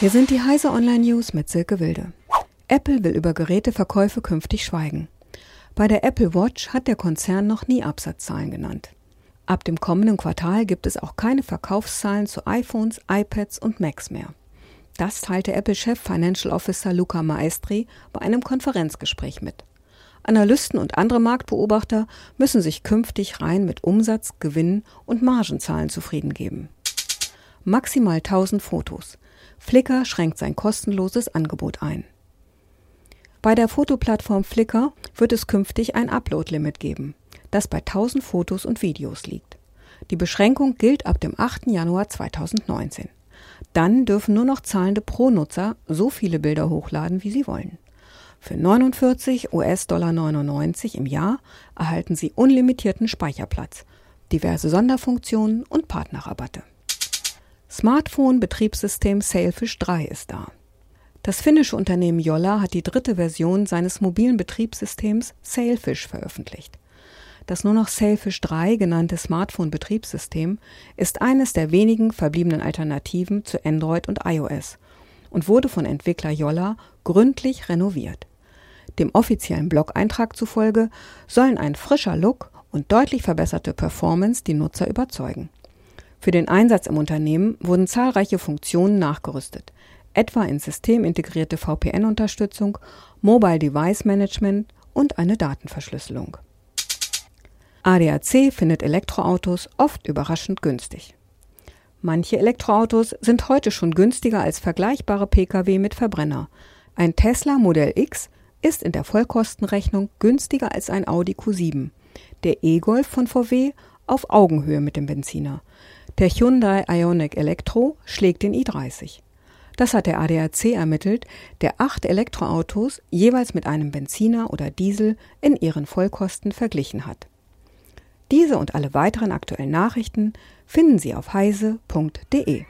Hier sind die Heise Online News mit Silke Wilde. Apple will über Geräteverkäufe künftig schweigen. Bei der Apple Watch hat der Konzern noch nie Absatzzahlen genannt. Ab dem kommenden Quartal gibt es auch keine Verkaufszahlen zu iPhones, iPads und Macs mehr. Das teilte Apple-Chef Financial Officer Luca Maestri bei einem Konferenzgespräch mit. Analysten und andere Marktbeobachter müssen sich künftig rein mit Umsatz, Gewinn und Margenzahlen zufrieden geben. Maximal 1000 Fotos. Flickr schränkt sein kostenloses Angebot ein. Bei der Fotoplattform Flickr wird es künftig ein Upload-Limit geben, das bei 1000 Fotos und Videos liegt. Die Beschränkung gilt ab dem 8. Januar 2019. Dann dürfen nur noch zahlende Pro-Nutzer so viele Bilder hochladen, wie sie wollen. Für 49 US-Dollar 99 im Jahr erhalten Sie unlimitierten Speicherplatz, diverse Sonderfunktionen und Partnerrabatte. Smartphone-Betriebssystem Sailfish 3 ist da. Das finnische Unternehmen Jolla hat die dritte Version seines mobilen Betriebssystems Sailfish veröffentlicht. Das nur noch Sailfish 3 genannte Smartphone-Betriebssystem ist eines der wenigen verbliebenen Alternativen zu Android und iOS und wurde von Entwickler Jolla gründlich renoviert. Dem offiziellen Blog-Eintrag zufolge sollen ein frischer Look und deutlich verbesserte Performance die Nutzer überzeugen. Für den Einsatz im Unternehmen wurden zahlreiche Funktionen nachgerüstet, etwa in systemintegrierte VPN-Unterstützung, Mobile Device Management und eine Datenverschlüsselung. ADAC findet Elektroautos oft überraschend günstig. Manche Elektroautos sind heute schon günstiger als vergleichbare Pkw mit Verbrenner. Ein Tesla Modell X ist in der Vollkostenrechnung günstiger als ein Audi Q7. Der E-Golf von VW auf Augenhöhe mit dem Benziner. Der Hyundai Ioniq Elektro schlägt den i30. Das hat der ADAC ermittelt, der acht Elektroautos jeweils mit einem Benziner oder Diesel in ihren Vollkosten verglichen hat. Diese und alle weiteren aktuellen Nachrichten finden Sie auf heise.de.